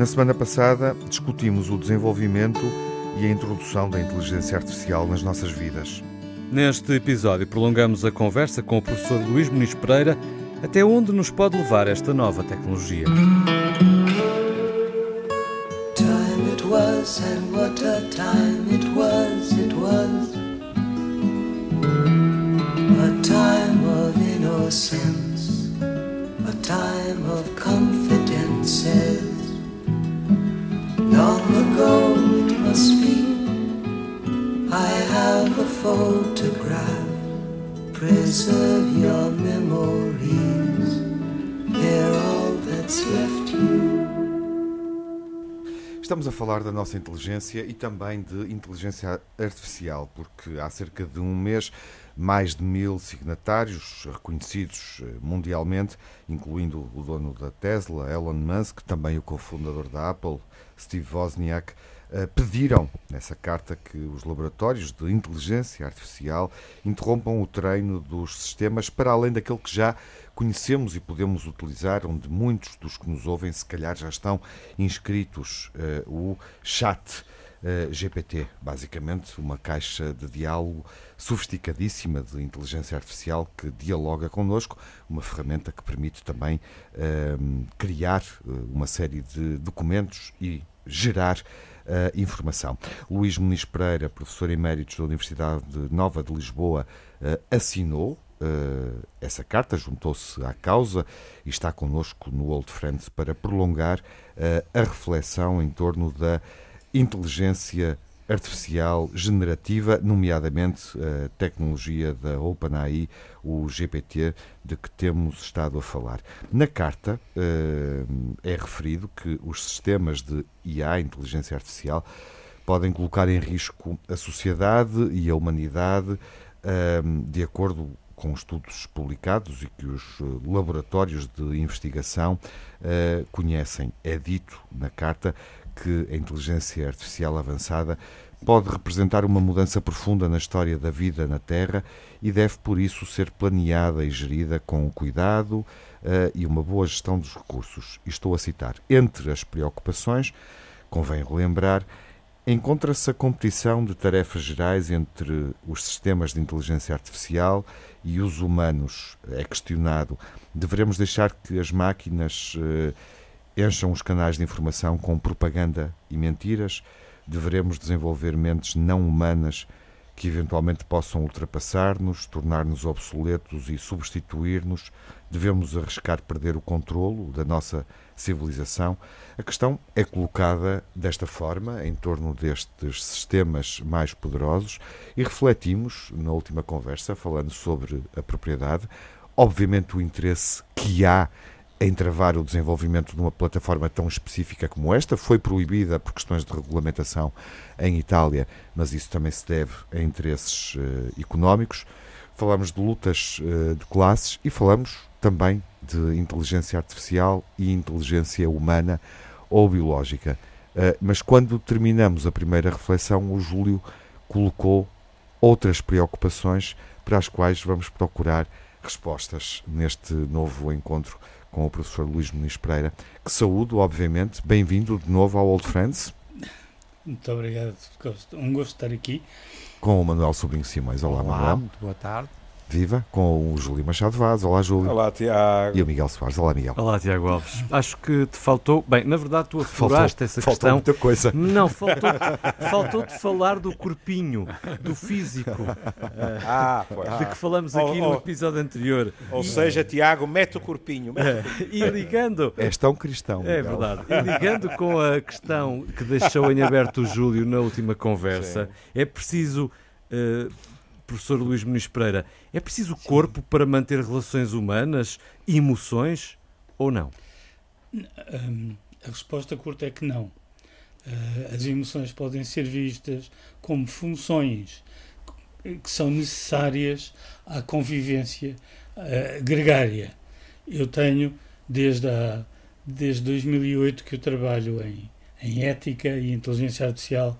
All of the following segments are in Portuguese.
Na semana passada discutimos o desenvolvimento e a introdução da inteligência artificial nas nossas vidas. Neste episódio, prolongamos a conversa com o professor Luís Muniz Pereira até onde nos pode levar esta nova tecnologia. Time it was and what a time it was, it was a time of innocence, a time of I have a photograph. Preserve your memories, they're all that's left you. Estamos a falar da nossa inteligência e também de inteligência artificial, porque há cerca de um mês mais de mil signatários reconhecidos eh, mundialmente, incluindo o dono da Tesla, Elon Musk, também o cofundador da Apple, Steve Wozniak, pediram nessa carta que os laboratórios de inteligência artificial interrompam o treino dos sistemas para além daquele que já conhecemos e podemos utilizar, onde muitos dos que nos ouvem se calhar já estão inscritos, uh, o chat. Uh, GPT, basicamente uma caixa de diálogo sofisticadíssima de inteligência artificial que dialoga connosco, uma ferramenta que permite também uh, criar uma série de documentos e gerar informação. Luís Muniz Pereira, professor emérito da Universidade Nova de Lisboa, uh, assinou uh, essa carta, juntou-se à causa e está connosco no Old Friends para prolongar a reflexão em torno da inteligência artificial generativa, nomeadamente a tecnologia da OpenAI, o GPT, de que temos estado a falar. Na carta eh, é referido que os sistemas de IA, inteligência artificial, podem colocar em risco a sociedade e a humanidade, eh, de acordo com estudos publicados e que os eh, laboratórios de investigação conhecem. É dito na carta que a inteligência artificial avançada pode representar uma mudança profunda na história da vida na Terra e deve, por isso, ser planeada e gerida com cuidado uh, e uma boa gestão dos recursos. Estou a citar: entre as preocupações, convém relembrar, encontra-se a competição de tarefas gerais entre os sistemas de inteligência artificial e os humanos. É questionado: devemos deixar que as máquinas. Uh, encham os canais de informação com propaganda e mentiras, deveremos desenvolver mentes não humanas que eventualmente possam ultrapassar-nos, tornar-nos obsoletos e substituir-nos, devemos arriscar perder o controlo da nossa civilização. A questão é colocada desta forma, em torno destes sistemas mais poderosos, e refletimos na última conversa, falando sobre a propriedade, obviamente o interesse que há em travar o desenvolvimento de uma plataforma tão específica como esta. Foi proibida por questões de regulamentação em Itália, mas isso também se deve a interesses uh, económicos. Falamos de lutas uh, de classes e falamos também de inteligência artificial e inteligência humana ou biológica. Uh, mas quando terminamos a primeira reflexão, o Júlio colocou outras preocupações para as quais vamos procurar respostas neste novo encontro com o professor Luís Muniz Pereira, que saúdo, obviamente. Bem-vindo de novo ao Old Friends. Muito obrigado, um gosto de estar aqui. Com o Manuel Sobrinho Simões. Olá, Olá Manuel. Muito boa tarde. Viva com o Júlio Machado Vaz. Olá, Júlio. Olá, Tiago. E o Miguel Soares. Olá, Miguel. Olá, Tiago Alves. Acho que te faltou. Bem, na verdade, tu afloraste essa faltou questão. muita coisa. Não, faltou, faltou-te falar do corpinho, do físico. Ah, pois. De que falamos aqui oh, oh. no episódio anterior. Ou seja, Tiago, mete o corpinho. Mete o corpinho. E ligando. És tão cristão. É Miguel. verdade. E ligando com a questão que deixou em aberto o Júlio na última conversa, Sim. é preciso. Uh, professor Luís Muniz Pereira, é preciso Sim. corpo para manter relações humanas emoções ou não? Um, a resposta curta é que não. Uh, as emoções podem ser vistas como funções que são necessárias à convivência uh, gregária. Eu tenho, desde, a, desde 2008, que eu trabalho em, em ética e inteligência artificial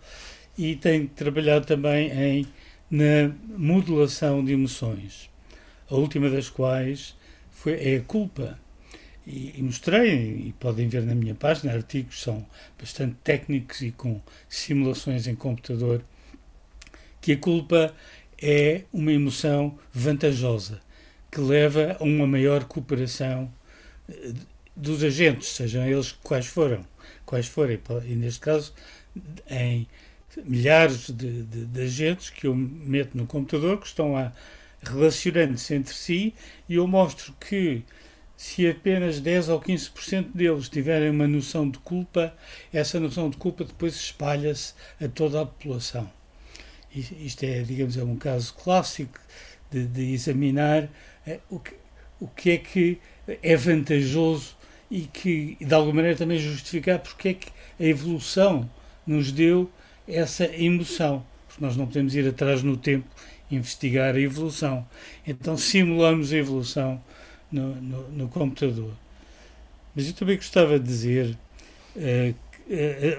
e tenho trabalhado também em na modulação de emoções, a última das quais foi, é a culpa. e, e, mostrei, e podem ver na minha página, artigos são bastante técnicos e com simulações em computador, que a culpa é uma emoção vantajosa, que leva a uma maior cooperação eh, dos agentes, sejam eles quais foram, quais forem, e neste caso em milhares de, de, de agentes que eu meto no computador que estão a relacionando-se entre si e eu mostro que se apenas 10 ou 15% deles tiverem uma noção de culpa, essa noção de culpa depois espalha-se a toda a população. Isto é, digamos, é um caso clássico de, de examinar eh, o, que, o que é que é vantajoso e que, de alguma maneira, também justificar porque é que a evolução nos deu essa emoção. Porque nós não podemos ir atrás no tempo investigar a evolução. Então simulamos a evolução no, no, no computador. Mas eu também gostava de dizer uh,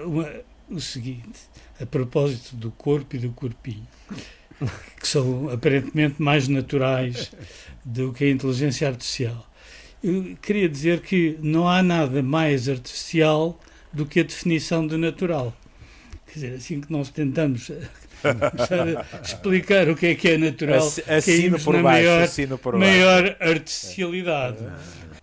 uh, uma, o seguinte, a propósito do corpo e do corpinho, que são aparentemente mais naturais do que a inteligência artificial. Eu queria dizer que não há nada mais artificial do que a definição de natural. Quer dizer, assim que nós tentamos a explicar o que é que é natural, assino por na baixo, maior, assino por maior baixo. artificialidade.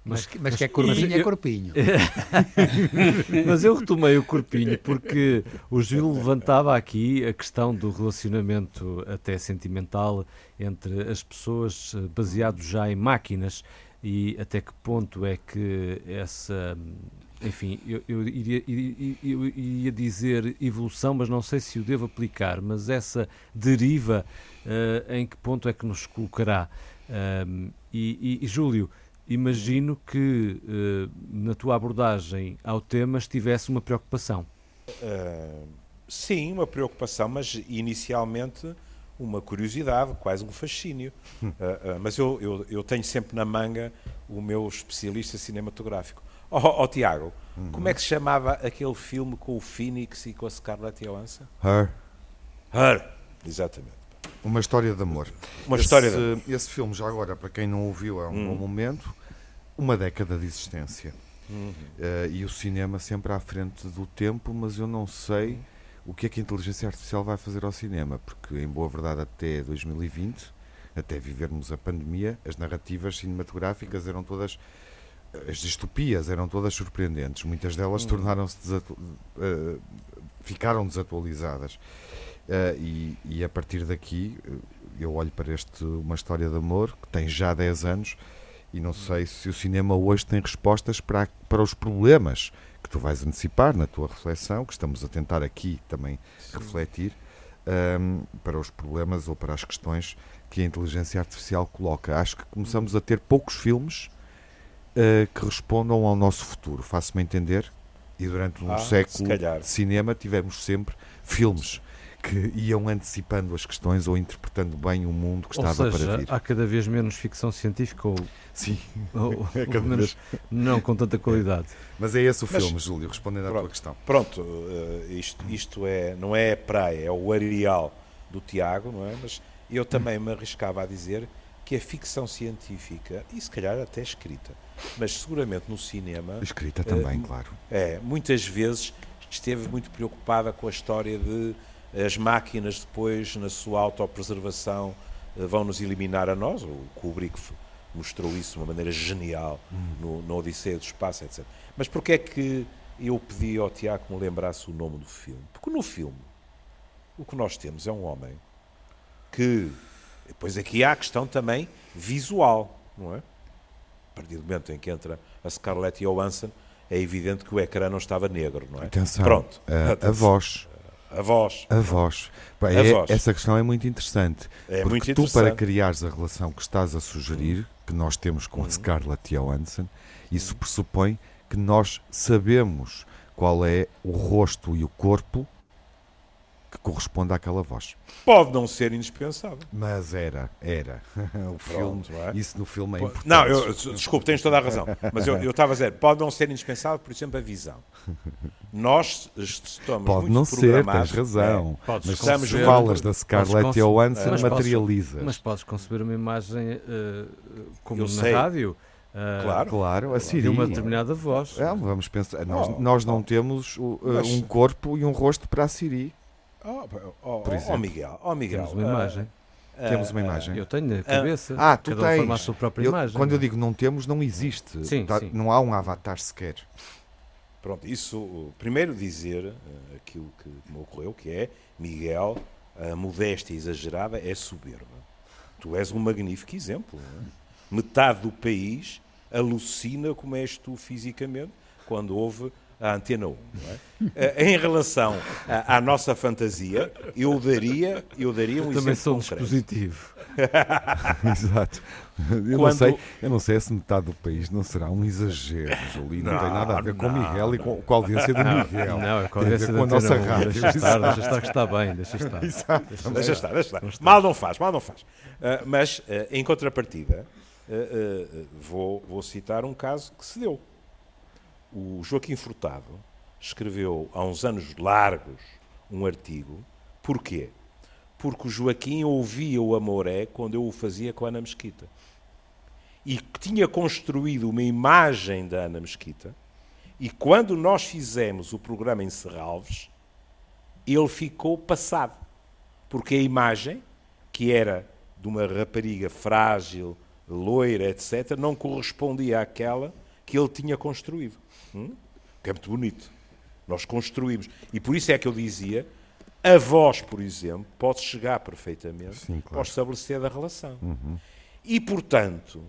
Mas, mas que é corpinho, é corpinho. mas eu retomei o corpinho porque o Gil levantava aqui a questão do relacionamento até sentimental entre as pessoas eh, baseado já em máquinas e até que ponto é que essa enfim, eu, eu, iria, eu, iria, dizer evolução, mas não sei se o devo aplicar, mas essa deriva, uh, em que ponto é que nos colocará? Uh, e, e, Júlio, imagino que uh, na tua abordagem ao tema estivesse uma preocupação. Uh, sim, uma preocupação, mas inicialmente uma curiosidade, quase um fascínio. Uh, mas eu, eu, eu, tenho sempre na manga o meu especialista cinematográfico. Ó oh, oh, Tiago, uhum. como é que se chamava aquele filme com o Phoenix e com a Scarlett Johansson? Her. Her, exatamente. Uma história de amor. Uma esse, história de amor. Esse filme, já agora, para quem não ouviu, é um hum. bom momento. Uma década de existência. Uhum. Uh, e o cinema sempre à frente do tempo, mas eu não sei o que é que a inteligência artificial vai fazer ao cinema, porque, em boa verdade, até 2020, até vivermos a pandemia, as narrativas cinematográficas eram todas as distopias eram todas surpreendentes. Muitas delas hum. tornaram-se desatu uh, ficaram desatualizadas. Uh, e, e, a partir daqui eh, eu olho para este uma história de amor que tem já 10 anos e não sei se o cinema hoje tem respostas para, para os problemas que tu vais antecipar na tua reflexão, que estamos a tentar aqui também Sim. refletir, um, ehm, para os problemas ou para as questões que a inteligência artificial coloca. Acho que começamos a ter poucos filmes uh, que respondam ao nosso futuro. Faço-me entender. E durante um ah, século de cinema tivemos sempre filmes que iam antecipando as questões ou interpretando bem o mundo que estava ou seja, para vir. Há cada vez menos ficção científica ou, Sim, ou, é ou menos não com tanta qualidade. Mas é esse o Mas, filme, Júlio, respondendo pronto, à tua questão. Pronto, uh, isto, isto é, não é a praia, é o areal do Tiago, não é? Mas eu também me arriscava a dizer que a ficção científica, e se calhar até escrita, mas seguramente no cinema. Escrita também, uh, claro. É, muitas vezes esteve muito preocupada com a história de as máquinas depois, na sua autopreservação, uh, vão nos eliminar a nós. O Kubrick mostrou isso de uma maneira genial hum. no, no Odisseia do Espaço, etc. Mas porquê é que eu pedi ao Tiago que me lembrasse o nome do filme? Porque no filme o que nós temos é um homem que. Depois aqui há a questão também visual, não é? partir do momento em que entra a Scarlett Johansson, é evidente que o ecrã não estava negro, não é? Atenção, Pronto. A, a voz. A voz. A voz. Bem, a é, voz. Essa questão é muito interessante. É porque muito tu, interessante. para criares a relação que estás a sugerir, que nós temos com a uhum. Scarlett Johansson, isso uhum. pressupõe que nós sabemos qual é o rosto e o corpo que corresponde àquela voz. Pode não ser indispensável. Mas era, era. O Pronto, filme, é? Isso no filme é importante. Não, eu, desculpe, tens toda a razão. Mas eu, eu estava a dizer, pode não ser indispensável, por exemplo, a visão. Nós estamos pode muito não ser, tens razão. É, mas estamos falas da Scarlett Johansson, materializa. Mas podes conceber uma imagem uh, como eu na sei. rádio Uh, claro, claro, a Siri. De uma determinada voz. É, vamos pensar, nós, oh, nós não oh, temos uh, mas... um corpo e um rosto para a Siri. Oh, oh, por exemplo. oh Miguel, oh Miguel. Temos uma imagem. Uh, temos uma imagem. Eu tenho na cabeça. Ah, tu cada tens. Um a sua própria eu, imagem. Quando eu digo não temos, não existe. Sim, tá, sim. Não há um avatar sequer. Pronto, isso, primeiro dizer uh, aquilo que me ocorreu, que é, Miguel, a modéstia exagerada é soberba. Tu és um magnífico exemplo. É? Metade do país alucina como és tu fisicamente quando houve a Antena 1. É? em relação à, à, nossa fantasia, eu daria, eu daria um eu Também sou um dispositivo. Exato. Eu, Quando... não sei, eu não sei se metade do país não será um exagero, Júlio. Não, não, tem nada a ver não, com o Miguel e com, com, a audiência do Miguel. Não, é com a audiência com a nossa rádio. Deixa estar, deixa estar que está bem, deixa estar. Exato. Deixa, deixa estar, deixa estar. Mal não faz, mal não faz. Uh, mas, uh, em contrapartida, uh, vou, vou citar um caso que se deu. O Joaquim Furtado escreveu há uns anos largos um artigo. Porquê? Porque o Joaquim ouvia o Amoré quando eu o fazia com a Ana Mesquita. E tinha construído uma imagem da Ana Mesquita. E quando nós fizemos o programa em Serralves, ele ficou passado. Porque a imagem, que era de uma rapariga frágil, loira, etc., não correspondia àquela que ele tinha construído. Hum? Que é muito bonito. Nós construímos. E por isso é que eu dizia, a voz, por exemplo, pode chegar perfeitamente Sim, claro. ao estabelecer da relação. Uhum. E, portanto,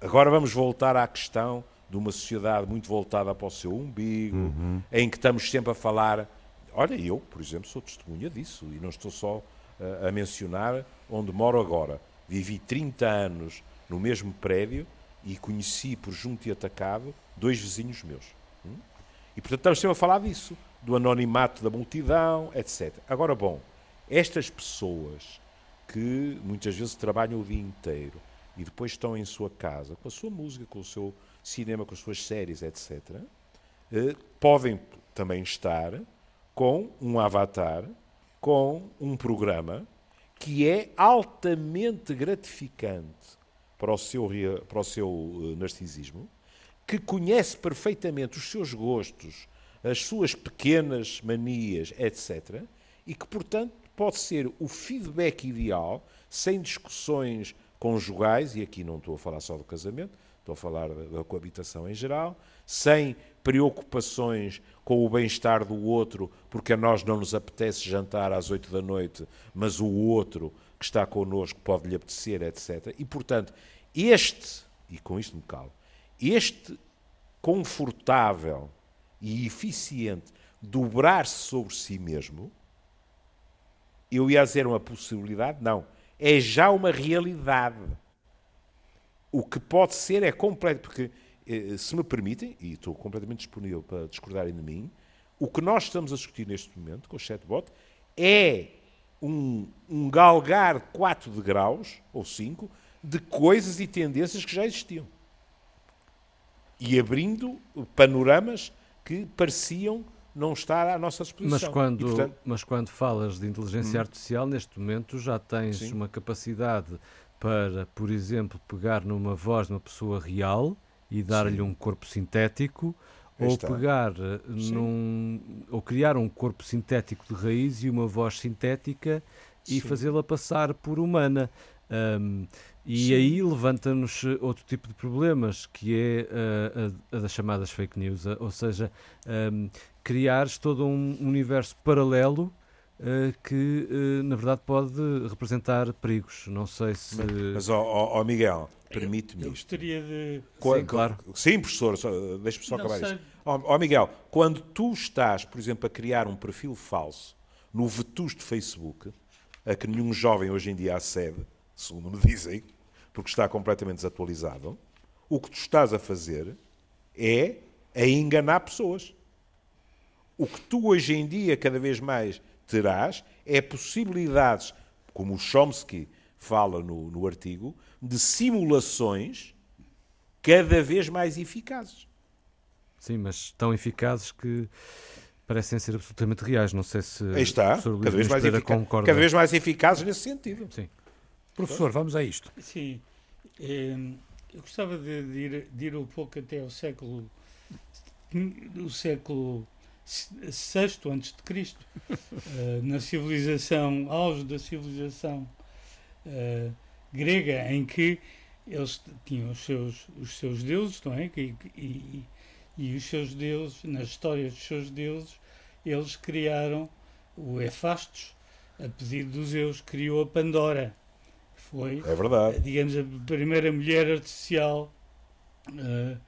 agora vamos voltar à questão de uma sociedade muito voltada para o seu umbigo, uhum. em que estamos sempre a falar. Olha, eu, por exemplo, sou testemunha disso e não estou só uh, a mencionar onde moro agora. Vivi 30 anos no mesmo prédio e conheci por junto e atacado dois vizinhos meus. Hum? E portanto estamos sempre a falar disso, do anonimato da multidão, etc. Agora, bom, estas pessoas que muitas vezes trabalham o dia inteiro e depois estão em sua casa, com a sua música, com o seu cinema, com as suas séries, etc., eh, podem também estar com um avatar, com um programa que é altamente gratificante para o seu, para o seu eh, narcisismo, que conhece perfeitamente os seus gostos, as suas pequenas manias, etc., e que, portanto, pode ser o feedback ideal, sem discussões conjugais, e aqui não estou a falar só do casamento, estou a falar da coabitação em geral, sem preocupações com o bem-estar do outro, porque a nós não nos apetece jantar às oito da noite, mas o outro que está connosco pode lhe apetecer, etc. E, portanto, este, e com isto me calo, este confortável e eficiente dobrar-se sobre si mesmo, eu ia dizer uma possibilidade, não, é já uma realidade. O que pode ser é completo, porque, eh, se me permitem, e estou completamente disponível para discordarem de mim, o que nós estamos a discutir neste momento com o chatbot é um, um galgar de 4 degraus, ou 5, de coisas e tendências que já existiam. E abrindo panoramas que pareciam não estar à nossa disposição. Mas quando, e, portanto... mas quando falas de inteligência hum. artificial, neste momento já tens Sim. uma capacidade para, por exemplo, pegar numa voz de uma pessoa real e dar-lhe um corpo sintético ou pegar eh, num, ou criar um corpo sintético de raiz e uma voz sintética e fazê-la passar por humana. Um, e Sim. aí levanta-nos outro tipo de problemas, que é uh, a, a, das chamadas fake news, ou seja, um, criares todo um universo paralelo uh, que, uh, na verdade, pode representar perigos. Não sei se. Mas, ó oh, Miguel, permite-me isto. Gostaria de. Sim, claro. Sim, professor, deixa-me só acabar isto. Ó oh, Miguel, quando tu estás, por exemplo, a criar um perfil falso no vetusto Facebook, a que nenhum jovem hoje em dia acede segundo me dizem, porque está completamente desatualizado, o que tu estás a fazer é a enganar pessoas. O que tu hoje em dia cada vez mais terás é possibilidades, como o Chomsky fala no, no artigo, de simulações cada vez mais eficazes. Sim, mas tão eficazes que parecem ser absolutamente reais. Não sei se Aí está, cada vez, mais eficaz, cada vez mais eficazes nesse sentido. Sim. Professor, vamos a isto. Sim. É, eu gostava de, de, ir, de ir um pouco até ao século o século VI antes de Cristo, uh, na civilização, auge da civilização uh, grega, em que eles tinham os seus, os seus deuses, não é? E, e, e os seus deuses, nas histórias dos seus deuses, eles criaram o Hefastos, a pedido dos Zeus, criou a Pandora, que foi, é verdade. digamos, a primeira mulher artificial. Uh,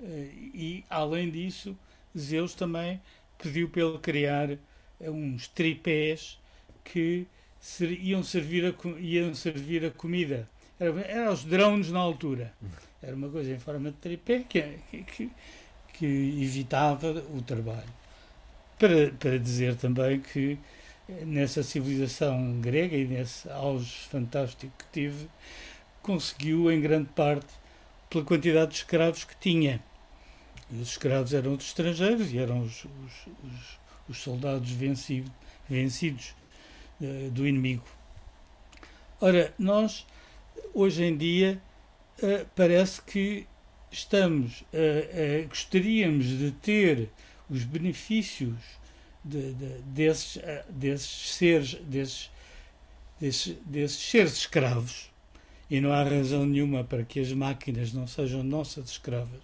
uh, e, além disso, Zeus também pediu para ele criar uns tripés que ser, iam, servir a, iam servir a comida. Eram era os drones na altura. Era uma coisa em forma de tripé que, que, que evitava o trabalho. Para, para dizer também que nessa civilização grega e nesse auge fantástico que tive, conseguiu em grande parte pela quantidade de escravos que tinha. E os escravos eram dos estrangeiros e eram os, os, os, os soldados vencido, vencidos uh, do inimigo. Ora, nós, hoje em dia, uh, parece que estamos, gostaríamos de ter os benefícios de, de, desses, desses seres, desses, desses, desses seres escravos, e não há razão nenhuma para que as máquinas não sejam nossas escravas.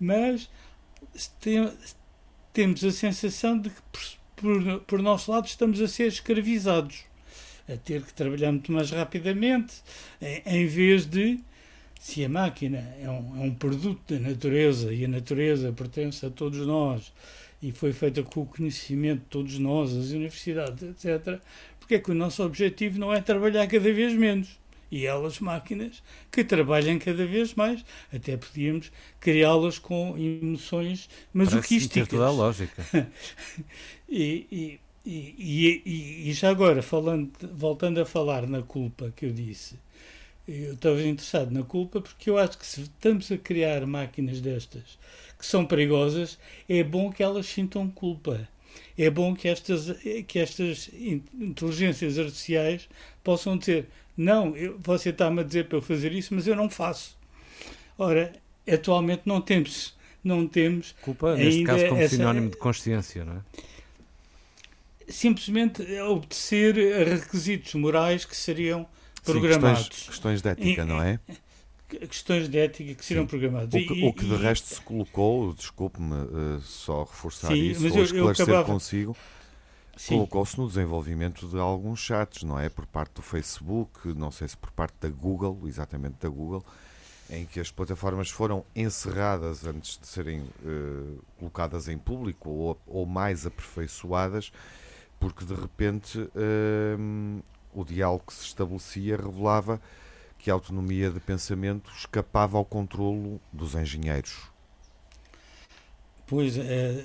Mas tem, temos a sensação de que, por, por, por nosso lado, estamos a ser escravizados, a ter que trabalhar muito mais rapidamente, em, em vez de, se a máquina é um, é um produto da natureza e a natureza pertence a todos nós e foi feita com o conhecimento de todos nós, as universidades, etc., porque é que o nosso objetivo não é trabalhar cada vez menos? e elas máquinas que trabalhem cada vez mais. Até podíamos criá-las com emoções masoquísticas. toda a lógica. e, e, e, e, já agora, falando, voltando a falar na culpa que eu disse, eu estava interessado na culpa porque eu acho que se estamos a criar máquinas destas que são perigosas, é bom que elas sintam culpa. É bom que estas, que estas inteligências artificiais possam dizer não, eu, você está-me a dizer para eu fazer isso, mas eu não faço. Ora, atualmente não temos, não temos. Culpa, neste caso, como essa, sinónimo de consciência, não é? Simplesmente obedecer a requisitos morais que seriam programados. Sim, questões, questões de ética, não é? questões de ética que Sim. programadas. O que, o que de e, resto se colocou, desculpe-me uh, só reforçar Sim, isso, ou esclarecer eu acabava... consigo, colocou-se no desenvolvimento de alguns chats, não é? Por parte do Facebook, não sei se por parte da Google, exatamente da Google, em que as plataformas foram encerradas antes de serem uh, colocadas em público ou, ou, mais aperfeiçoadas, porque de repente uh, o diálogo que se estabelecia revelava que a autonomia de pensamento escapava ao controlo dos engenheiros. Pois, é,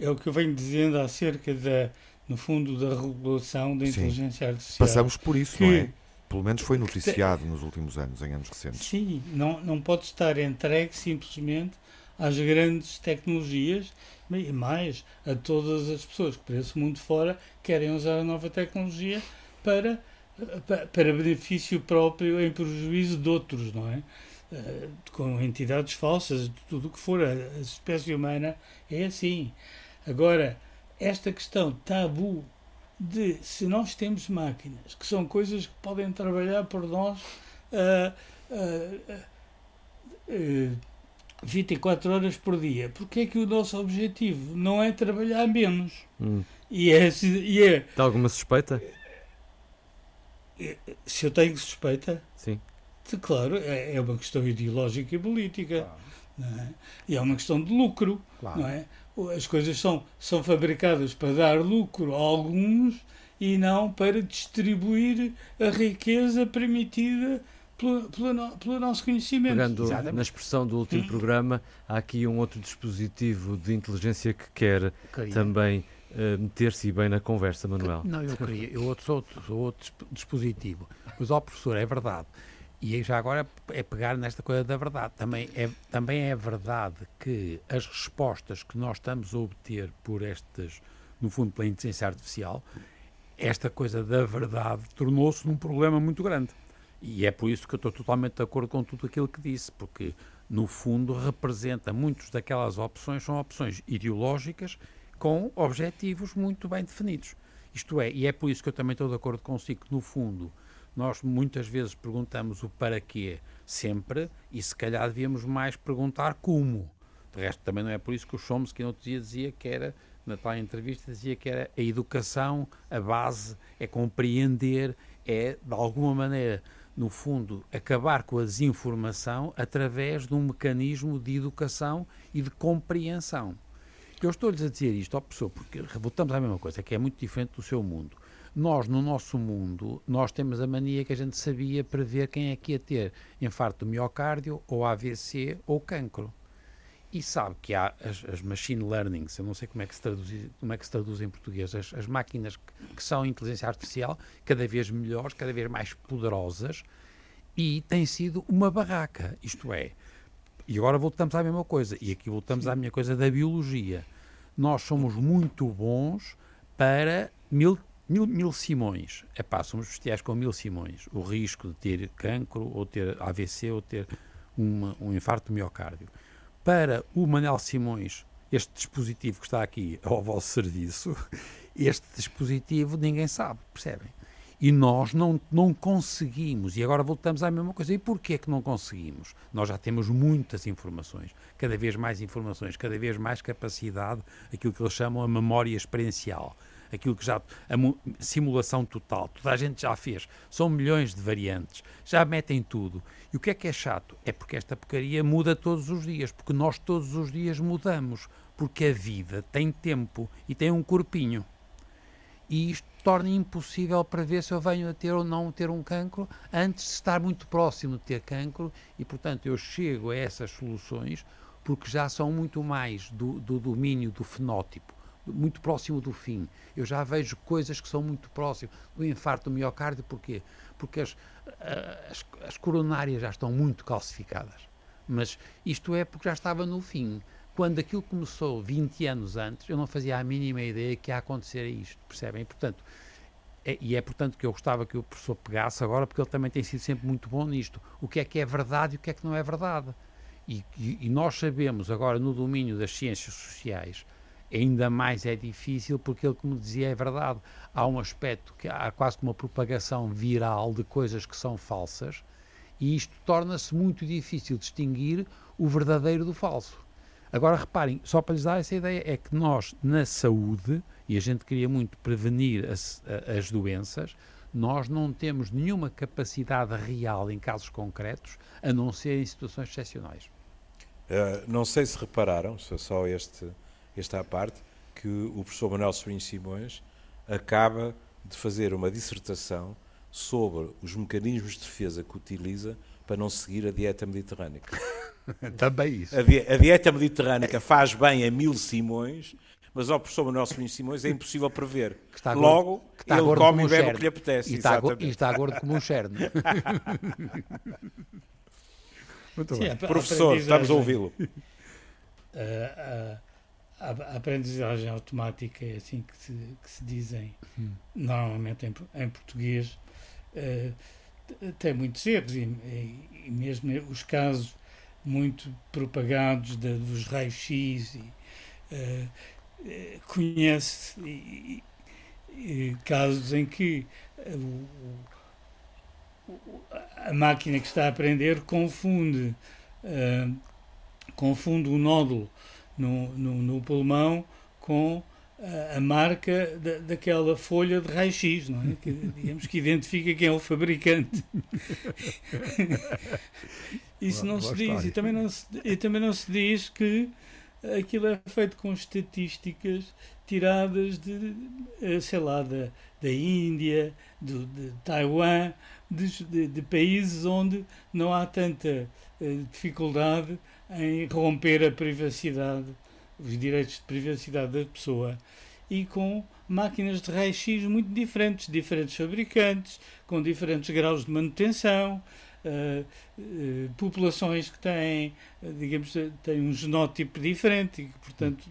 é o que eu venho dizendo acerca da, no fundo, da regulação da inteligência Sim. artificial. Passamos por isso, que, não é? Pelo menos foi noticiado nos últimos anos, em anos recentes. Sim, não, não pode estar entregue simplesmente às grandes tecnologias e mais a todas as pessoas que para esse mundo fora querem usar a nova tecnologia para, para, para benefício próprio em prejuízo de outros, não é? Eh, com entidades falsas, tudo o que for. A, espécie humana é assim. Agora, esta questão tabu de se nós temos máquinas, que são coisas que podem trabalhar por nós uh, uh, uh, 24 horas por dia, porque é que o nosso objetivo não é trabalhar menos? Hum. E, é, e é. Tem alguma suspeita? Se eu tenho suspeita? Sim. Claro, é, é uma questão ideológica e política. Claro. É? E é uma questão de lucro. Claro. Não é? As coisas são, são fabricadas para dar lucro a alguns e não para distribuir a riqueza permitida pelo, pelo, pelo nosso conhecimento. Pegando Exatamente. na expressão do último hum. programa, há aqui um outro dispositivo de inteligência que quer também uh, meter-se bem na conversa, Manuel. Não, eu queria. Eu outro, outro, outro dispositivo. Mas, ó professor, é verdade. E já agora é pegar nesta coisa da verdade. Também é, também é verdade que as respostas que nós estamos a obter por estas, no fundo, pela inteligência artificial, esta coisa da verdade tornou-se um problema muito grande. E é por isso que eu estou totalmente de acordo com tudo aquilo que disse, porque no fundo representa muitas daquelas opções são opções ideológicas com objetivos muito bem definidos. Isto é, e é por isso que eu também estou de acordo consigo que no fundo nós muitas vezes perguntamos o para quê sempre e se calhar devíamos mais perguntar como. De resto, também não é por isso que o Chomsky no outro dia dizia que era, na tal entrevista, dizia que era a educação, a base, é compreender, é de alguma maneira, no fundo, acabar com a desinformação através de um mecanismo de educação e de compreensão. Eu estou-lhes a dizer isto, ó pessoa, porque voltamos à mesma coisa, que é muito diferente do seu mundo. Nós, no nosso mundo, nós temos a mania que a gente sabia prever quem é que ia ter infarto do miocárdio, ou AVC, ou cancro. E sabe que há as, as machine learnings, eu não sei como é que se traduz, como é que se traduz em português, as, as máquinas que, que são inteligência artificial, cada vez melhores, cada vez mais poderosas, e tem sido uma barraca. Isto é, e agora voltamos à mesma coisa, e aqui voltamos Sim. à minha coisa da biologia. Nós somos muito bons para mil Mil, mil simões. É pá, somos bestiais com mil simões. O risco de ter cancro, ou ter AVC, ou ter uma, um infarto do miocárdio. Para o Manel Simões, este dispositivo que está aqui ao vosso serviço, este dispositivo ninguém sabe, percebem? E nós não, não conseguimos, e agora voltamos à mesma coisa. E porquê que não conseguimos? Nós já temos muitas informações, cada vez mais informações, cada vez mais capacidade, aquilo que eles chamam a memória experiencial aquilo que já. a simulação total, toda a gente já fez. São milhões de variantes, já metem tudo. E o que é que é chato? É porque esta porcaria muda todos os dias, porque nós todos os dias mudamos, porque a vida tem tempo e tem um corpinho. E isto torna impossível para ver se eu venho a ter ou não ter um cancro antes de estar muito próximo de ter cancro e, portanto, eu chego a essas soluções porque já são muito mais do, do domínio do fenótipo muito próximo do fim. Eu já vejo coisas que são muito próximas do infarto do miocárdio, porquê? Porque as, as, as coronárias já estão muito calcificadas. Mas isto é porque já estava no fim. Quando aquilo começou 20 anos antes, eu não fazia a mínima ideia que ia acontecer isto, percebem? Portanto, é, e é portanto que eu gostava que o professor pegasse agora, porque ele também tem sido sempre muito bom nisto. O que é que é verdade e o que é que não é verdade. E, e, e nós sabemos agora no domínio das ciências sociais ainda mais é difícil porque ele, como dizia, é verdade. Há um aspecto que há quase uma propagação viral de coisas que são falsas e isto torna-se muito difícil distinguir o verdadeiro do falso. Agora reparem, só para lhes dar essa ideia, é que nós, na saúde, e a gente queria muito prevenir as, as doenças, nós não temos nenhuma capacidade real em casos concretos, a não ser em situações excepcionais. Uh, não sei se repararam, só este esta à parte, que o professor Manuel Sobrinho Simões acaba de fazer uma dissertação sobre os mecanismos de defesa que utiliza para não seguir a dieta mediterrânica. Também isso. A, di a, dieta mediterrânica faz bem a mil simões, mas ao professor Manuel Sobrinho Simões é impossível prever. Logo, ele come e bebe o que lhe apetece. E está, e está gordo como um cerne. Muito Sim, bem. Professor, estamos a ouvi-lo. Uh, uh, a aprendizagem automática é assim que se, que se dizem hum. normalmente em, em português uh, tem muitos erros e, e, mesmo os casos muito propagados de, dos raios-x uh, conhece e, casos em que a máquina que está a aprender confunde confunde o nódulo no, no, no pulmão com a, marca da, daquela folha de raio-x, não é? Que, digamos que identifica quem é o fabricante. Isso não se diz. E também não se, e também não se diz que aquilo é feito com estatísticas tiradas de, eh, sei lá, da, da Índia, de, de Taiwan, de, de, de, países onde não há tanta uh, dificuldade em romper a privacidade, os direitos de privacidade da pessoa e com máquinas de raio-x muito diferentes, diferentes fabricantes, com diferentes graus de manutenção, uh, uh, populações que têm, uh, digamos, têm um genótipo diferente e que, portanto,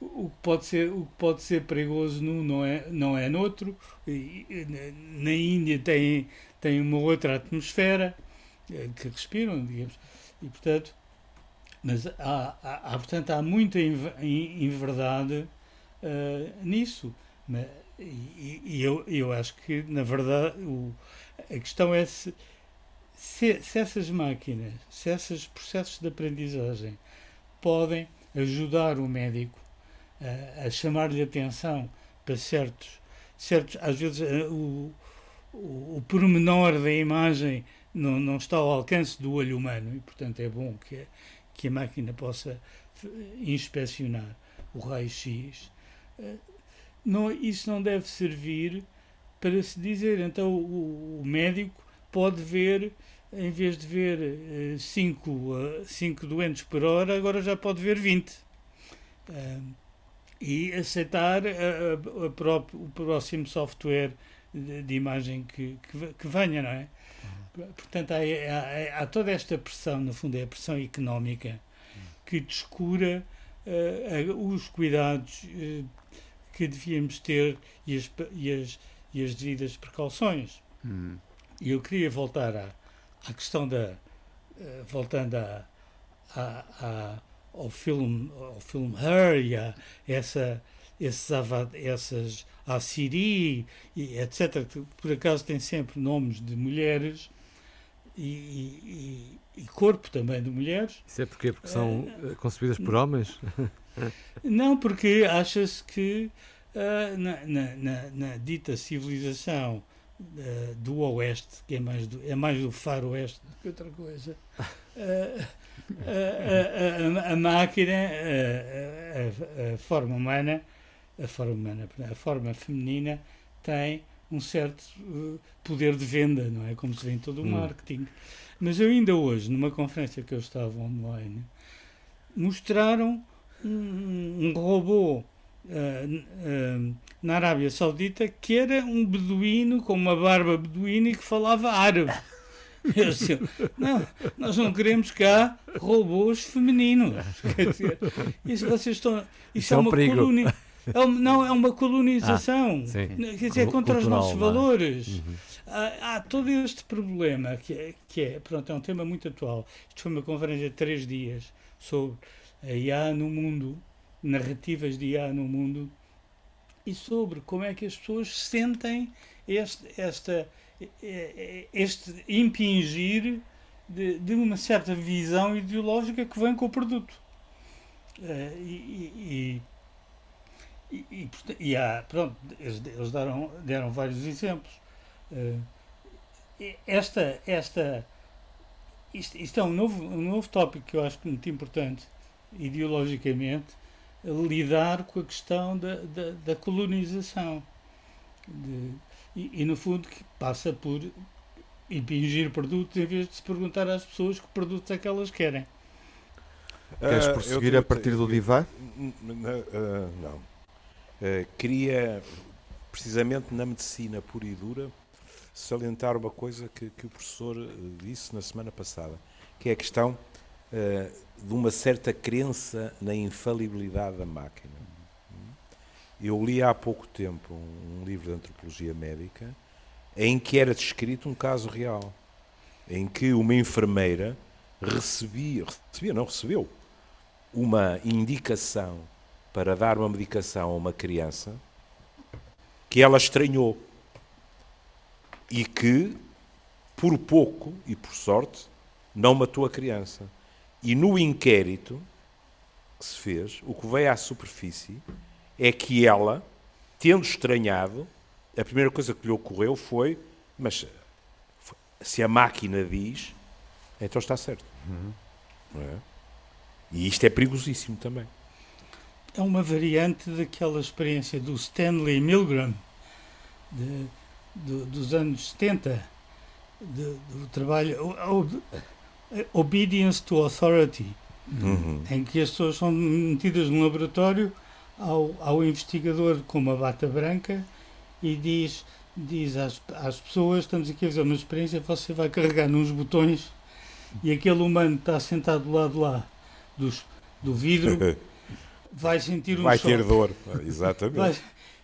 o que pode ser, o que pode ser perigoso num não é, não é noutro. Na Índia tem, tem uma outra atmosfera eh, que respiram, digamos, e portanto, mas há, há, há portanto, há muita inverdade uh, nisso. Mas, e, e eu, eu acho que, na verdade, o, a questão é se, se, se essas máquinas, se esses processos de aprendizagem podem ajudar o médico a, a chamar-lhe atenção para certos, certos às vezes eh, o, o, o pormenor da imagem não, não está ao alcance do olho humano e, portanto, é bom que, a, que a máquina possa inspecionar o raio-x. Eh, não, isso não deve servir para se dizer, então o, o médico pode ver, em vez de ver 5 uh, cinco doentes por hora, agora já pode ver 20. Uh, e aceitar a, a, a próprio, o próximo software de, de imagem que, que, que, venha, não é? Portanto, há, há, há, toda esta pressão, no fundo, é a pressão económica que descura uh, os cuidados uh, que devíamos ter e as, e as, e as devidas precauções. Uhum. E eu queria voltar à, à questão da. Uh, voltando à, à, ao filme, ao filme Her e a essa, esses, essas a Siri, etc., que por acaso tem sempre nomes de mulheres e, e, e corpo também de mulheres. Isso é porque Porque são uh, concebidas por homens? Não, porque acha-se que uh, na, na, na, na, dita civilização uh, do Oeste, que é mais do, é mais do faroeste do que outra coisa, a, a, a, máquina, a, a, forma humana, a forma humana, a forma feminina tem um certo uh, poder de venda, não é? Como se vê em todo o hum. marketing. Mas eu ainda hoje, numa conferência que eu estava online, mostraram um, um robô uh, uh, na Arábia Saudita que era um beduíno com uma barba beduína e que falava árabe. Eu disse, não, nós não queremos cá robôs femininos. Quer dizer, isso vocês estão. Isso, isso é, é uma colônia. É não, é uma colonização. Ah, quer dizer, contra os nossos é? valores. Uhum. Há, há, todo este problema que é, que é, pronto, é um tema muito atual. Isto foi uma conferência de três dias sobre a IA no mundo, narrativas de IA no mundo e sobre como é que as pessoas sentem este, esta este impingir de, de, uma certa visão ideológica que vem com o produto. Uh, e, e, e, e, há, pronto, eles, deram, deram vários exemplos. Uh, esta, esta, isto, isto, é um novo, um novo tópico que eu acho muito importante, ideologicamente, lidar com a questão da, da, da colonização. De, e, e, no fundo que passa por impingir produtos em vez de se perguntar às pessoas que produtos é que elas querem. Queres ah, prosseguir uh, a partir do divã? Uh, não. Uh, queria, precisamente na medicina pura e dura, salientar uma coisa que, que o professor disse na semana passada, que é a questão de uma certa crença na infalibilidade da máquina. Eu li há pouco tempo um, livro de antropologia médica em que era descrito um caso real, em que uma enfermeira recebia, recebia, não recebeu, uma indicação para dar uma medicação a uma criança que ela estranhou e que, por pouco e por sorte, não matou a criança. E no inquérito que se fez, o que veio à superfície é que ela, tendo estranhado, a primeira coisa que lhe ocorreu foi: mas se a máquina diz, então está certo. Uhum. É? E isto é perigosíssimo também. É uma variante daquela experiência do Stanley Milgram de, de, dos anos 70, de, do trabalho Obedience to Authority, uhum. em que as pessoas são metidas num laboratório ao, ao investigador com uma bata branca e diz, diz às, às pessoas: estamos aqui a fazer uma experiência, você vai carregar nos botões e aquele humano está sentado do lado lá dos, do vidro vai sentir um vai choque. ter dor. Exatamente. Vai-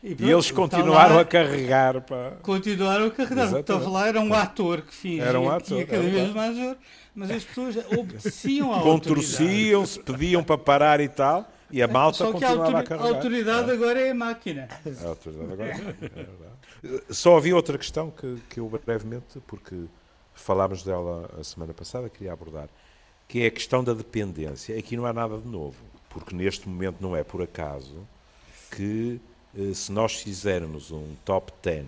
E, pronto, eles está continuaram lá, a carregar para. Continuaram a carregar. Exatamente. Estava lá, era um ator que fingia Era um ator, cada vez mais dor, mas as pessoas obedeciam à. Contorciam-se, pediam para parar e tal, e a malta Só que a, continuava a a autoridade agora é a máquina. A autoridade agora é verdade. Só havia outra questão que, que eu brevemente, porque falámos dela a semana passada, queria abordar, que é a questão da dependência. Aqui não há nada de novo, porque neste momento não é por acaso que eh, se nós fizermos um top 10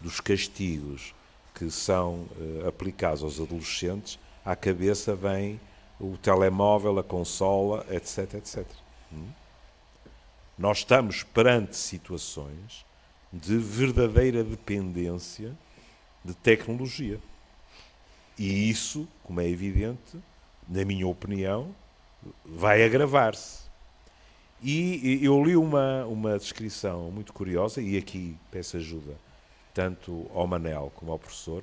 dos castigos que são eh, aplicados aos adolescentes, à cabeça vem o telemóvel, a consola, etc, etc. Hum? Nós estamos perante situações de verdadeira dependência de tecnologia. E isso, como é evidente, na minha opinião, vai agravar-se. E eu li uma, uma descrição muito curiosa, e aqui peço ajuda tanto ao Manel como ao professor,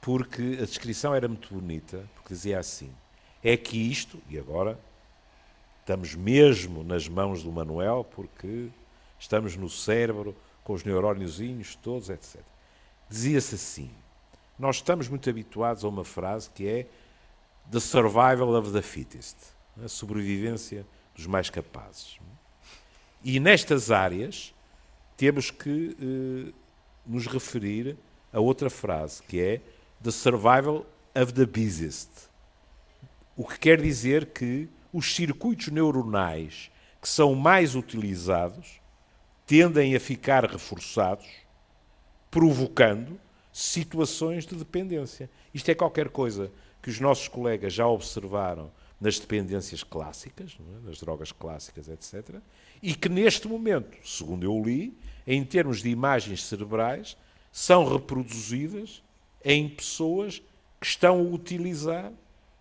porque a descrição era muito bonita, porque dizia assim: é que isto, e agora estamos mesmo nas mãos do Manuel, porque estamos no cérebro, com os neuróniozinhos todos, etc. Dizia-se assim: nós estamos muito habituados a uma frase que é the survival of the fittest, a sobrevivência dos mais capazes. E nestas áreas temos que eh, nos referir a outra frase, que é the survival of the busiest. O que quer dizer que os circuitos neuronais que são mais utilizados tendem a ficar reforçados, provocando situações de dependência. Isto é qualquer coisa que os nossos colegas já observaram nas dependências clássicas, é? nas drogas clássicas, etc., e que neste momento, segundo eu li, em termos de imagens cerebrais, são reproduzidas em pessoas que estão a utilizar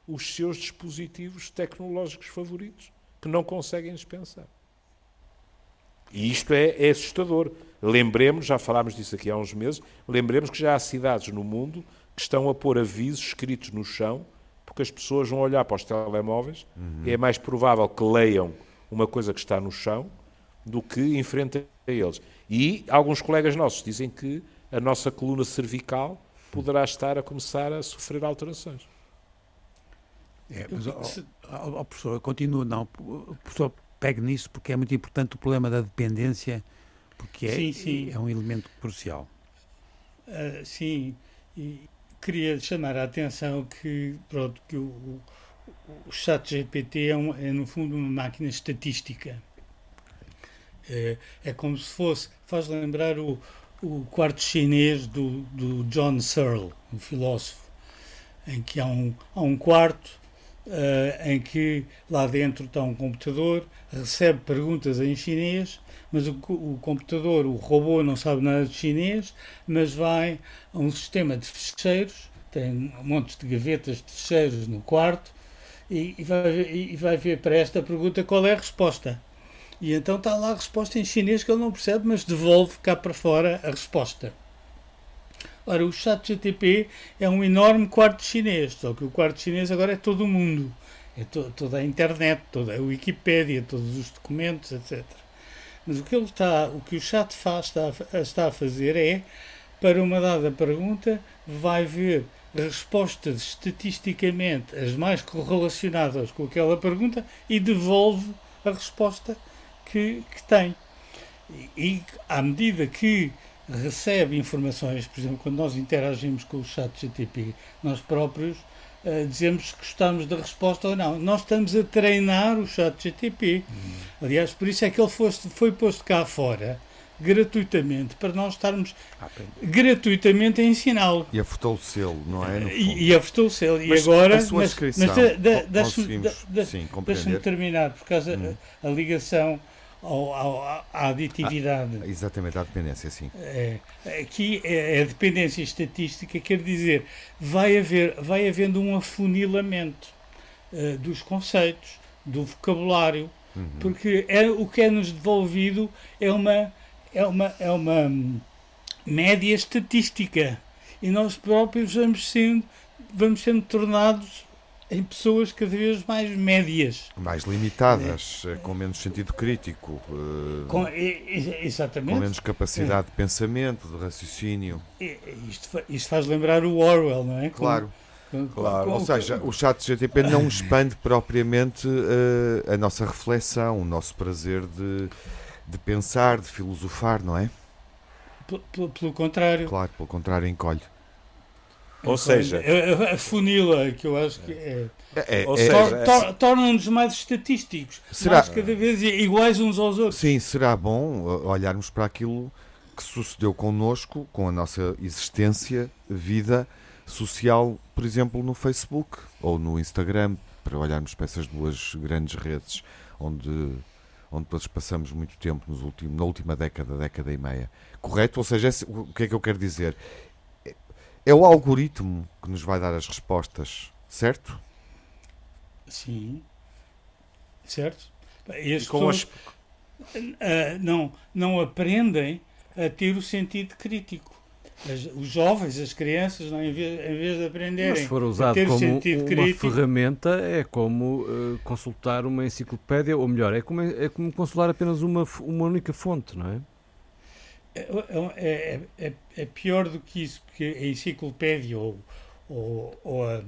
os seus dispositivos tecnológicos favoritos, que não conseguem dispensar. E isto é, é assustador. Lembremos, já falámos disso aqui há uns meses, lembremos que já há cidades no mundo que estão a pôr avisos escritos no chão, porque as pessoas vão olhar para os telemóveis e é mais provável que leiam uma coisa que está no chão do que enfrentem a eles. E alguns colegas nossos dizem que a nossa coluna cervical poderá estar a começar a sofrer alterações. É, mas, ó, ó, ó, professor, eu continuo, não, o professor pegue nisso porque é muito importante o problema da dependência, porque é, Sim, sim. é um elemento crucial. Ah, sim, e queria chamar a atenção que, pronto, que o, o, chat GPT é, um- é, no fundo uma máquina estatística. É, é como se fosse, faz lembrar o, o quarto chinês do, do John Searle, um filósofo, em que há um, há um quarto ah, em que lá dentro está um computador, recebe perguntas em chinês, mas o, o computador, o robô não sabe nada de chinês, mas vai a um sistema de fecheiros, tem um monte de gavetas de fecheiros no quarto, e, e vai, e vai ver para esta pergunta qual é a resposta. E então está lá a resposta em chinês que ele não percebe, mas devolve cá para fora a resposta. Ora, o chat GTP é um enorme quarto chinês, só que o quarto chinês agora é todo o mundo. É to- toda a internet, toda a Wikipédia, todos os documentos, etc. Mas o que ele está, o que o chat faz, está, a está a fazer é, para uma dada pergunta, vai ver respostas estatisticamente as mais correlacionadas com aquela pergunta e devolve a resposta que, que tem. E, e à medida que recebe informações, por exemplo, quando nós interagimos com o chat GTP, nós próprios eh, dizemos que gostamos da resposta ou não. Nós estamos a treinar o chat GTP. Aliás, por isso é que ele foste, foi posto cá fora gratuitamente para nós estarmos Ah, gratuitamente a ensiná-lo E a fortalecê-lo, não é? E, e a fortalecê-lo. E agora, a sua mas, mas da- da- da- da- compreender. terminar, por causa Hum. a, a ligação ao, ao- à- à aditividade. Exatamente, a dependência, sim. É, aqui é a dependência estatística, quer dizer, vai, haver, vai havendo um afunilamento eh, dos conceitos, do vocabulário, Uhum. porque é, o que é nos devolvido é uma, é uma, é uma média estatística e nós próprios vamos sendo, vamos sendo tornados em pessoas cada vez mais médias. Mais limitadas, é. com menos sentido crítico. Com, exatamente. Com menos capacidade é. de pensamento, de raciocínio. Isto, isto faz lembrar o Orwell, não é? Claro. Com, claro. Ou seja, o chat GTP não expande propriamente uh, a nossa reflexão, o nosso prazer de, de pensar, de filosofar, não é? Pelo, pelo contrário. Claro, pelo contrário, encolhe. Ou seja, a, funila, que eu acho que é. é, é Ou seja, tor, torna-nos mais estatísticos, será, mais cada vez iguais uns aos outros. Sim, será bom olharmos para aquilo que sucedeu connosco, com a nossa existência, vida social, por exemplo, no Facebook ou no Instagram, para olharmos para essas duas grandes redes onde onde todos passamos muito tempo nos últimos, na última década, década e meia. Correto? Ou seja, o que é que eu quero dizer? É o algoritmo que nos vai dar as respostas, certo? Sim. Certo. E as pessoas as... Uh, não, não aprendem a ter o sentido crítico. As, os jovens, as crianças, não, em, vez, em vez de aprenderem Mas se for usado como uma crítico, ferramenta, é como uh, consultar uma enciclopédia, ou melhor, é como, é como consultar apenas uma, uma única fonte, não é? É, é, é, é, pior do que isso, porque a enciclopédia ou, ou, ou a,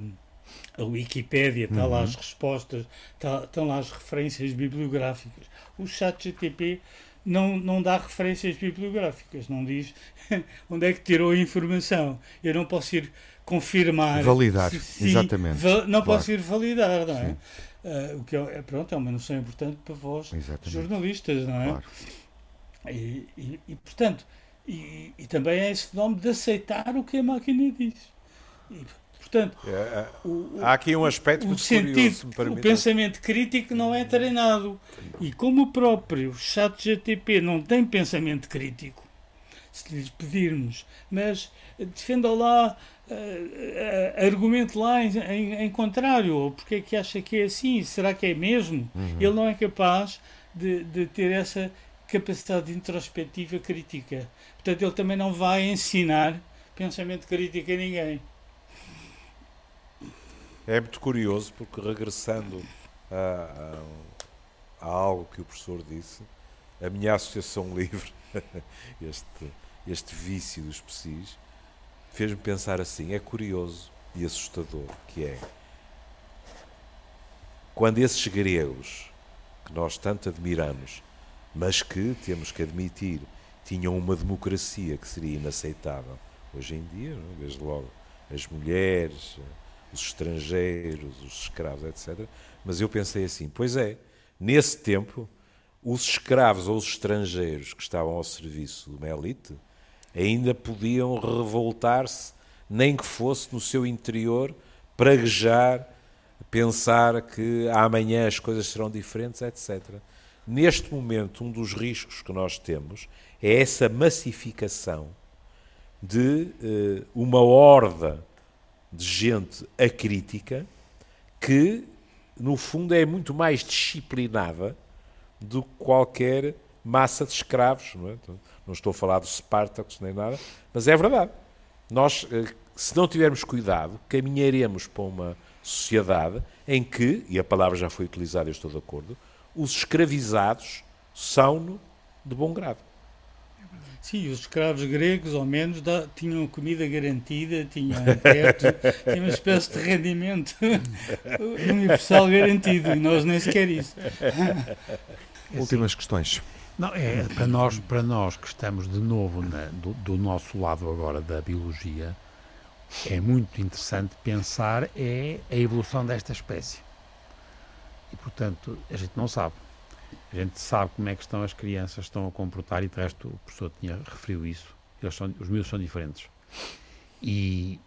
a Wikipédia, está uhum. lá as respostas, está, estão lá as referências bibliográficas. O chat GTP não, não dá referências bibliográficas, não diz onde é que tirou a informação. Eu não posso ir confirmar. Validar, se, exatamente. Não claro. posso ir validar, não é? Uh, o que é, pronto, é uma noção importante para vós, exatamente. jornalistas, não é? Claro. E, e, e portanto, e, e, também é esse fenómeno de aceitar o que a máquina diz. E, portanto, é, é o, há aqui um aspecto o sentido, curioso, o pensamento crítico não é treinado. E como o próprio chat GTP não tem pensamento crítico, se lhes pedirmos, mas defenda lá, uh, uh, argumente lá em, em, em, contrário, ou porque é que acha que é assim, será que é mesmo? Uhum. Ele não é capaz de, de ter essa capacidade introspectiva crítica. Portanto, ele também não vai ensinar pensamento crítico a ninguém. É muito curioso, porque regressando a, a, a algo que o professor disse, a minha associação livre, este, este vício dos psis, fez-me pensar assim: é curioso e assustador que é quando esses gregos que nós tanto admiramos mas que, temos que admitir, tinham uma democracia que seria inaceitável. Hoje em dia, é? desde logo, as mulheres, os estrangeiros, os escravos, etc. Mas eu pensei assim: pois é, nesse tempo, os escravos ou os estrangeiros que estavam ao serviço de uma elite ainda podiam revoltar-se, nem que fosse no seu interior, praguejar, pensar que amanhã as coisas serão diferentes, etc. Neste momento, um dos riscos que nós temos é essa massificação de uh, uma horda de gente acrítica que, no fundo, é muito mais disciplinada do que qualquer massa de escravos. Não, é? Então, não estou a falar dos Spartacus nem nada, mas é verdade. Nós, uh, se não tivermos cuidado, caminharemos para uma sociedade em que, e a palavra já foi utilizada, eu estou de acordo, os escravizados são de bom grado. Sim, os escravos gregos, ao menos, da, tinham comida garantida, tinham um teto, tinham uma espécie de rendimento universal garantido. E nós nem sequer isso. Últimas questões. Não, é, para, nós, para nós que estamos de novo na, do, do, nosso lado agora da biologia, é muito interessante pensar é a evolução desta espécie. E, portanto, a gente não sabe. A gente sabe como é que estão as crianças estão a comportar e, de resto, o professor tinha referido isso. Eles são, os miúdos são diferentes. E,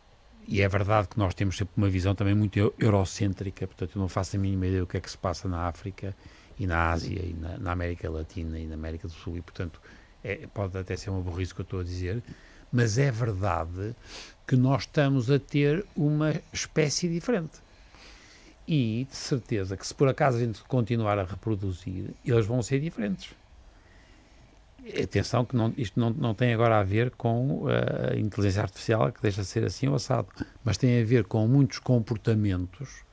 e é verdade que nós temos sempre uma visão também muito eurocêntrica, portanto, eu não faço a mínima ideia do que é que se passa na África e na Ásia e na, na América Latina e na América do Sul, e, portanto, é, pode até ser uma burrice que eu estou a dizer, mas é verdade que nós estamos a ter uma espécie diferente. E de certeza que se por acaso a gente continuar a reproduzir, eles vão ser diferentes. Atenção que não, isto não, não tem agora a ver com a inteligência artificial que deixa de ser assim ou assado, mas tem a ver com muitos comportamentos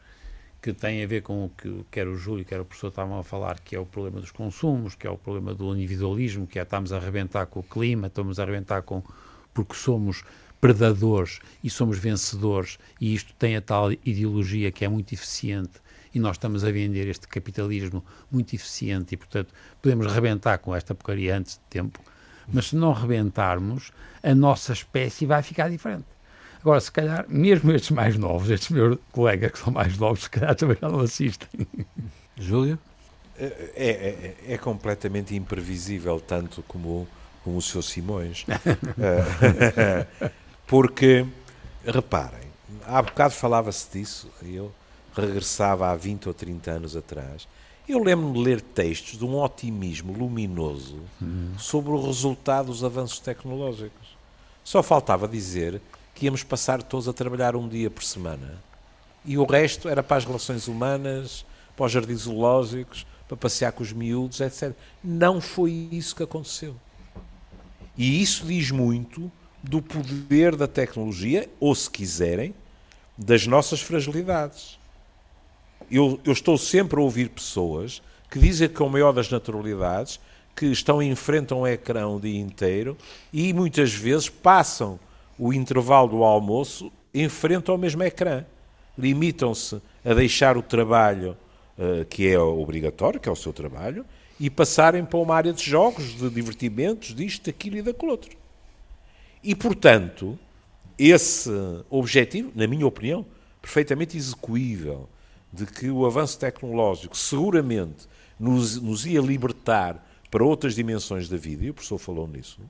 que tem a ver com o que quer o Júlio, quer o professor estavam a falar, que é o problema dos consumos, que é o problema do individualismo, que é estamos a arrebentar com o clima, estamos a arrebentar com porque somos predadores e somos vencedores, e isto tem a tal ideologia que é muito eficiente, e nós estamos a vender este capitalismo muito eficiente, e portanto podemos rebentar com esta porcaria antes de tempo, mas se não rebentarmos, a nossa espécie vai ficar diferente. Agora, se calhar, mesmo estes mais novos, estes meus colegas que são mais novos, se calhar também já não assistem. Júlio? É, é, é, é completamente imprevisível, tanto como, como o Sr. Simões. Porque, reparem, há bocado falava-se disso, eu regressava há 20 ou 30 anos atrás. Eu lembro-me de ler textos de um otimismo luminoso uhum. sobre o resultado dos avanços tecnológicos. Só faltava dizer que íamos passar todos a trabalhar um dia por semana. E o resto era para as relações humanas, para os jardins zoológicos, para passear com os miúdos, etc. Não foi isso que aconteceu. E isso diz muito do poder da tecnologia, ou se quiserem, das nossas fragilidades. Eu, eu estou sempre a ouvir pessoas que dizem que é o maior das naturalidades, que estão em frente a um ecrã o dia inteiro e muitas vezes passam o intervalo do almoço em frente ao mesmo ecrã. Limitam-se a deixar o trabalho uh, que é obrigatório, que é o seu trabalho, e passarem para uma área de jogos, de divertimentos, disto, daquilo e daquele outro. E, portanto, esse objetivo, na minha opinião, perfeitamente execuível, de que o avanço tecnológico seguramente nos, nos ia libertar para outras dimensões da vida, e o professor falou nisso,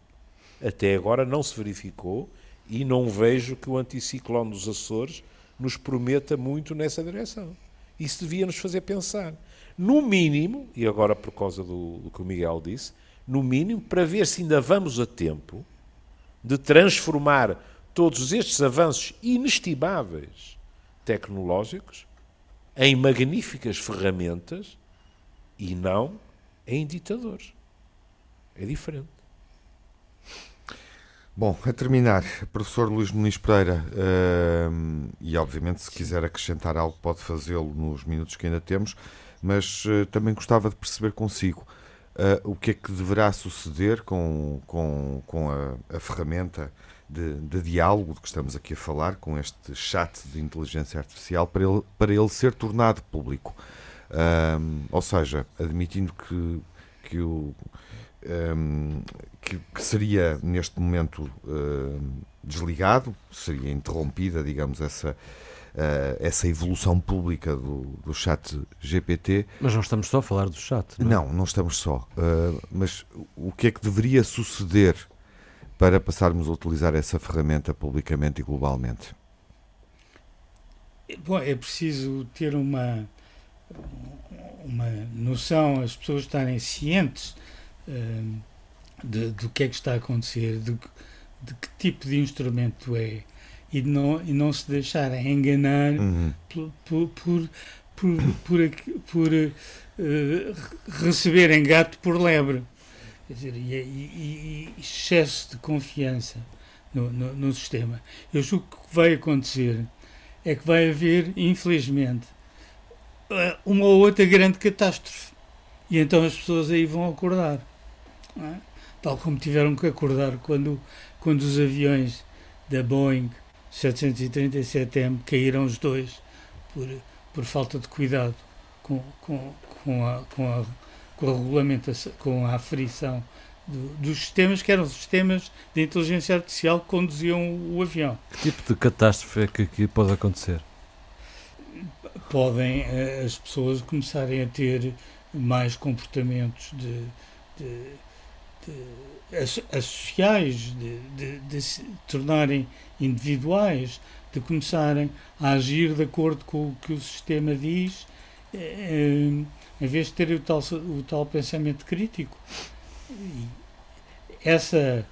até agora não se verificou e não vejo que o anticiclone dos Açores nos prometa muito nessa direção. Isso devia nos fazer pensar. No mínimo, e agora por causa do, do que o Miguel disse, no mínimo, para ver se ainda vamos a tempo de transformar todos estes avanços inestimáveis tecnológicos em magníficas ferramentas e não em ditadores. É diferente. Bom, a terminar, professor Luís Muniz Pereira, uh, e obviamente se quiser acrescentar algo pode fazê-lo nos minutos que ainda temos, mas uh, também gostava de perceber consigo uh, o que é que deverá suceder com, com, com a, a ferramenta de, de, diálogo de que estamos aqui a falar, com este chat de inteligência artificial, para ele, para ele ser tornado público. ou seja, admitindo que, que o um, que, que, seria neste momento uh, desligado, seria interrompida, digamos, essa, essa evolução pública do, do chat GPT. Mas não estamos só a falar do chat. Não, é? não, não estamos só. Uh, mas o que é que deveria suceder para passarmos a utilizar essa ferramenta publicamente e globalmente? Bom, é preciso ter uma, uma noção, as pessoas estarem cientes de, do que é que está a acontecer, de, de, que tipo de instrumento é e não, e não se deixar enganar uhum. por, por, por, por, por, por uh, receberem gato por lebre. Quer dizer, e, e, e excesso de confiança no, no, no, sistema. Eu julgo que o que vai acontecer é que vai haver, infelizmente, eh, uma ou outra grande catástrofe. E então as pessoas aí vão acordar é? tal como tiveram que acordar quando, quando os aviões da Boeing 737M caíram os dois por, por falta de cuidado com, com, com, a, com, a, com a regulamentação, com a aferição do, dos sistemas que eram sistemas de inteligência artificial que conduziam o avião. Que tipo de catástrofe é que aqui pode acontecer? Podem eh, as pessoas começarem a ter mais comportamentos de, de de, as, sociais, de, de, de, se tornarem individuais, de começarem a agir de acordo com o que o sistema diz, eh, em vez de ter o tal, o tal pensamento crítico. Essa,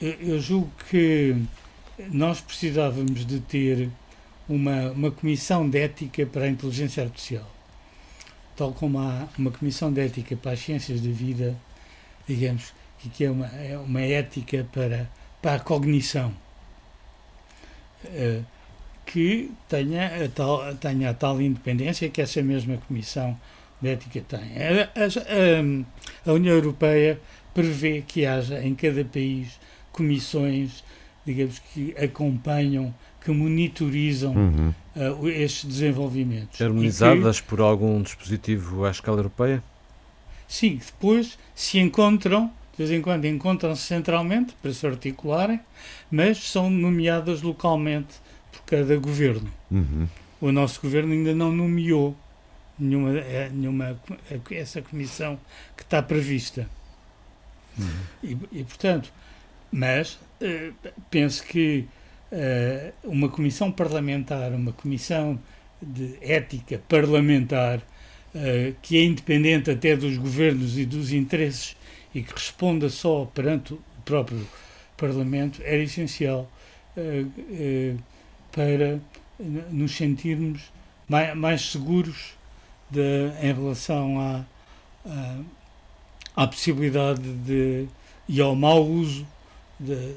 eu, eu julgo que nós precisávamos de ter uma, uma comissão de ética para a inteligência artificial. Tal como há uma comissão de ética para as ciências da vida, digamos, que é uma, é uma ética para, para a cognição. Uh, que tenha a, tal, tenha a tal independência que essa mesma Comissão de Ética tem. A, a, a União Europeia prevê que haja em cada país comissões, digamos, que acompanham, que monitorizam uhum. uh, estes desenvolvimentos. Harmonizadas que, por algum dispositivo à escala europeia? Sim, depois se encontram, de vez em quando encontram-se centralmente para se articularem, mas são nomeadas localmente por cada governo. Uhum. O nosso governo ainda não nomeou nenhuma, eh, nenhuma essa comissão que está prevista. Uhum. E, e, portanto, mas uh, penso que uh, uma comissão parlamentar, uma comissão de ética parlamentar, uh, que é independente até dos governos e dos interesses e que responda só perante o próprio Parlamento, era essencial para nos sentirmos mais, mais seguros de, em relação à, à, à, possibilidade de e ao mau uso de,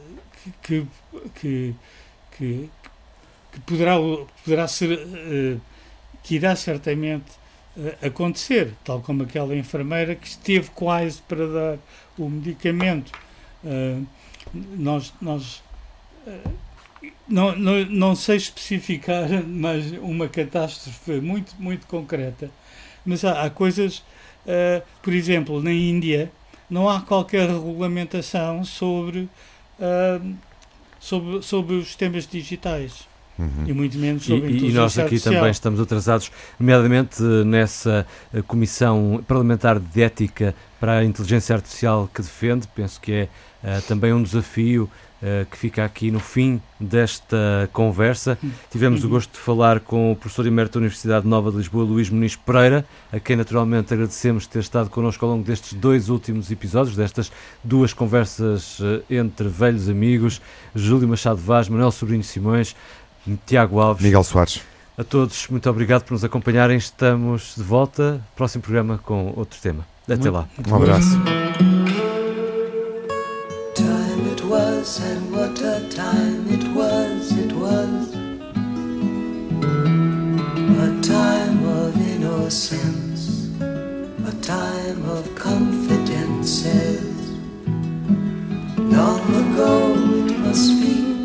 que, que, que, que poderá, poderá ser uh, que irá certamente acontecer, tal como aquela enfermeira que esteve quase para dar o medicamento. Uh, nós, nós não, não, não sei especificar, mas uma catástrofe muito, muito concreta. Mas há, há coisas, uh, por exemplo, na Índia, não há qualquer regulamentação sobre, sobre, sobre os sistemas digitais. Uhum. E muito menos sobre e, e nós aqui artificial. também estamos atrasados, nomeadamente nessa eh, Comissão Parlamentar de Ética para a Inteligência Artificial que defende. Penso que é uh, também um desafio uh, que fica aqui no fim desta conversa. Tivemos o gosto de falar com o professor emérito da Universidade Nova de Lisboa, Luís Muniz Pereira, a quem naturalmente agradecemos ter estado connosco ao longo destes dois últimos episódios, destas duas conversas entre velhos amigos, Júlio Machado Vaz, Manuel Sobrinho Simões, Tiago Alves. Miguel Soares. A todos, muito obrigado por nos acompanharem. Estamos de volta. Próximo programa com outro tema. Até lá. Um abraço. was, and what a time it was, it was. A time of innocence, a time of confidences. Long ago it must be,